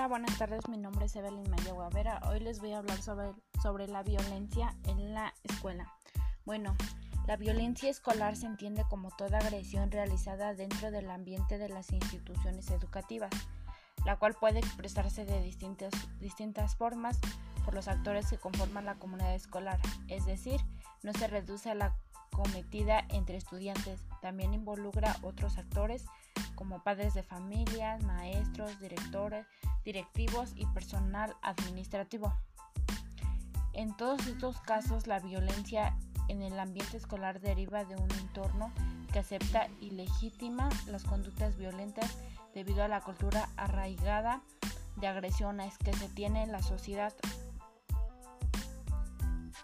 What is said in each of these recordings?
Hola, buenas tardes. Mi nombre es Evelyn Maya Guavera. Hoy les voy a hablar sobre, sobre la violencia en la escuela. Bueno, la violencia escolar se entiende como toda agresión realizada dentro del ambiente de las instituciones educativas, la cual puede expresarse de distintas, distintas formas por los actores que conforman la comunidad escolar, es decir, no se reduce a la cometida entre estudiantes, también involucra otros actores como padres de familia, maestros, directores, directivos y personal administrativo. En todos estos casos, la violencia en el ambiente escolar deriva de un entorno que acepta y legitima las conductas violentas debido a la cultura arraigada de agresiones que se tiene en la sociedad.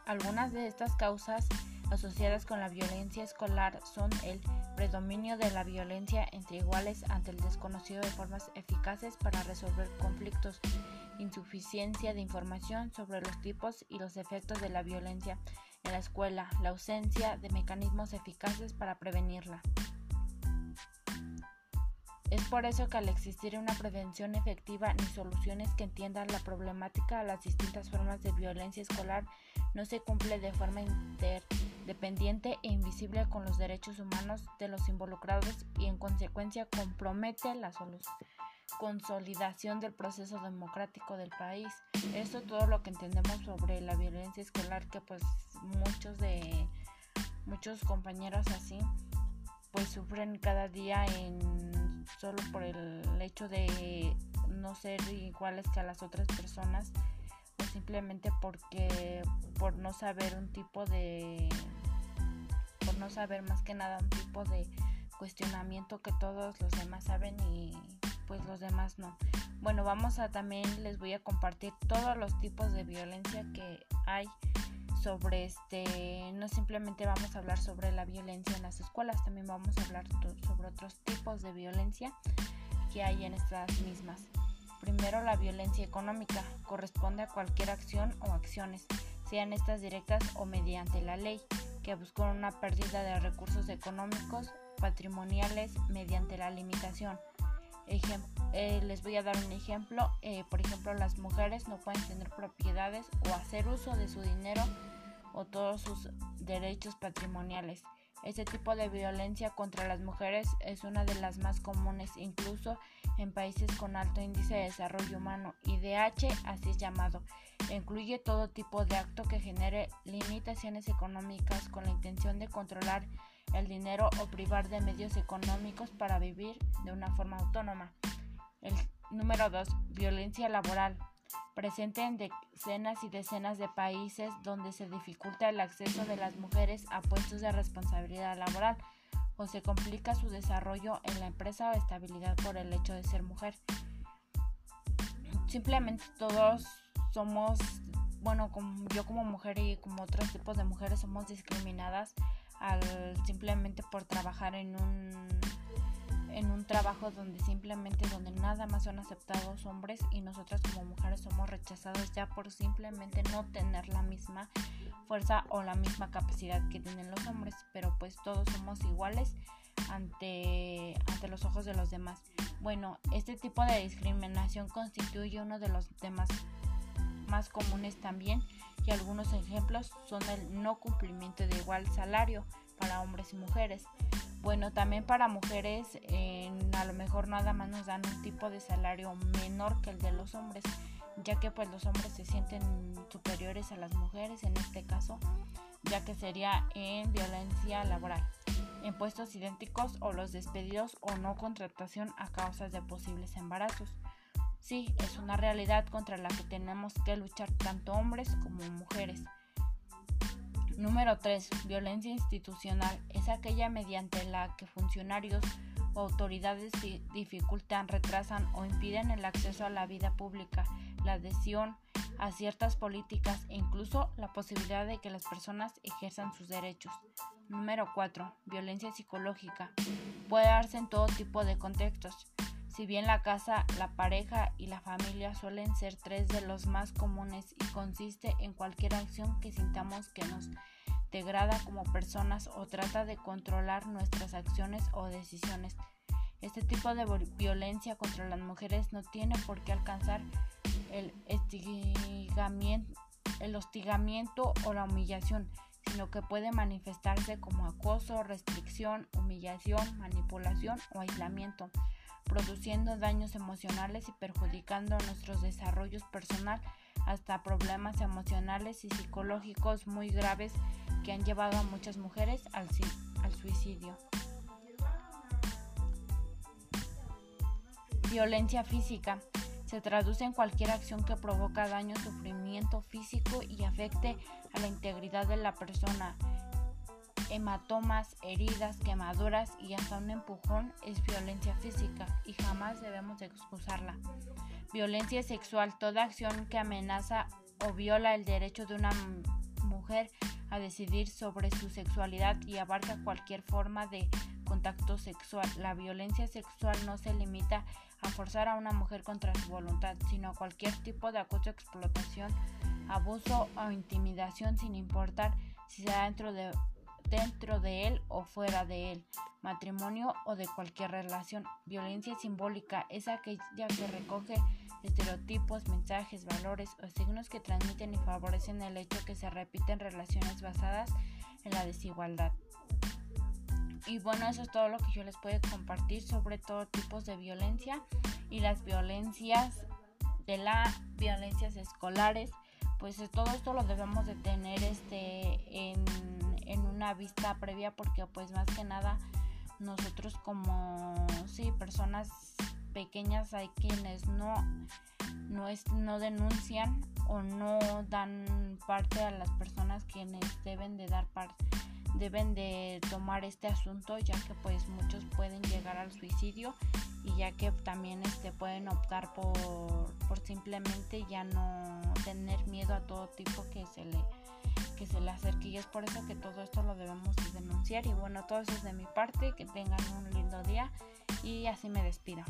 Algunas de estas causas asociadas con la violencia escolar son el predominio de la violencia entre iguales ante el desconocido de formas eficaces para resolver conflictos, insuficiencia de información sobre los tipos y los efectos de la violencia en la escuela, la ausencia de mecanismos eficaces para prevenirla. Es por eso que al existir una prevención efectiva ni soluciones que entiendan la problemática a las distintas formas de violencia escolar no se cumple de forma interdependiente e invisible con los derechos humanos de los involucrados y en consecuencia compromete la consolidación del proceso democrático del país. Eso todo lo que entendemos sobre la violencia escolar que pues muchos de muchos compañeros así pues sufren cada día en solo por el hecho de no ser iguales que a las otras personas simplemente porque por no saber un tipo de por no saber más que nada un tipo de cuestionamiento que todos los demás saben y pues los demás no. Bueno, vamos a también les voy a compartir todos los tipos de violencia que hay sobre este, no simplemente vamos a hablar sobre la violencia en las escuelas, también vamos a hablar sobre otros tipos de violencia que hay en estas mismas. Primero, la violencia económica corresponde a cualquier acción o acciones, sean estas directas o mediante la ley, que buscan una pérdida de recursos económicos, patrimoniales, mediante la limitación. Eh, les voy a dar un ejemplo. Eh, por ejemplo, las mujeres no pueden tener propiedades o hacer uso de su dinero o todos sus derechos patrimoniales. Este tipo de violencia contra las mujeres es una de las más comunes incluso en países con alto índice de desarrollo humano. IDH, así es llamado, incluye todo tipo de acto que genere limitaciones económicas con la intención de controlar el dinero o privar de medios económicos para vivir de una forma autónoma. El número 2. Violencia laboral presente en decenas y decenas de países donde se dificulta el acceso de las mujeres a puestos de responsabilidad laboral o se complica su desarrollo en la empresa o estabilidad por el hecho de ser mujer. Simplemente todos somos, bueno, yo como mujer y como otros tipos de mujeres somos discriminadas al simplemente por trabajar en un en un trabajo donde simplemente donde nada más son aceptados hombres y nosotras como mujeres somos rechazadas ya por simplemente no tener la misma fuerza o la misma capacidad que tienen los hombres, pero pues todos somos iguales ante, ante los ojos de los demás. Bueno, este tipo de discriminación constituye uno de los temas más comunes también y algunos ejemplos son el no cumplimiento de igual salario para hombres y mujeres, bueno, también para mujeres a lo mejor nada más nos dan un tipo de salario menor que el de los hombres, ya que pues los hombres se sienten superiores a las mujeres en este caso, ya que sería en violencia laboral, en puestos idénticos o los despedidos o no contratación a causa de posibles embarazos. Sí, es una realidad contra la que tenemos que luchar tanto hombres como mujeres. Número 3. Violencia institucional. Es aquella mediante la que funcionarios o autoridades dificultan, retrasan o impiden el acceso a la vida pública, la adhesión a ciertas políticas e incluso la posibilidad de que las personas ejerzan sus derechos. Número 4. Violencia psicológica. Puede darse en todo tipo de contextos. Si bien la casa, la pareja y la familia suelen ser tres de los más comunes y consiste en cualquier acción que sintamos que nos degrada como personas o trata de controlar nuestras acciones o decisiones. Este tipo de violencia contra las mujeres no tiene por qué alcanzar el hostigamiento o la humillación, sino que puede manifestarse como acoso, restricción, humillación, manipulación o aislamiento, produciendo daños emocionales y perjudicando nuestros desarrollos personal hasta problemas emocionales y psicológicos muy graves que han llevado a muchas mujeres al, al suicidio. Violencia física se traduce en cualquier acción que provoca daño, sufrimiento físico y afecte a la integridad de la persona. Hematomas, heridas, quemaduras y hasta un empujón es violencia física y jamás debemos excusarla. Violencia sexual, toda acción que amenaza o viola el derecho de una mujer a decidir sobre su sexualidad y abarca cualquier forma de contacto sexual. La violencia sexual no se limita a forzar a una mujer contra su voluntad, sino a cualquier tipo de acoso, explotación, abuso o intimidación sin importar si sea dentro de, dentro de él o fuera de él, matrimonio o de cualquier relación. Violencia simbólica es aquella que recoge estereotipos, mensajes, valores o signos que transmiten y favorecen el hecho que se repiten relaciones basadas en la desigualdad. Y bueno, eso es todo lo que yo les puedo compartir sobre todo tipos de violencia y las violencias de las violencias escolares. Pues todo esto lo debemos de tener este en, en una vista previa porque pues más que nada nosotros como sí personas pequeñas hay quienes no no es no denuncian o no dan parte a las personas quienes deben de dar parte deben de tomar este asunto ya que pues muchos pueden llegar al suicidio y ya que también este pueden optar por, por simplemente ya no tener miedo a todo tipo que se le que se le acerque y es por eso que todo esto lo debemos denunciar. Y bueno todo eso es de mi parte que tengan un lindo día y así me despido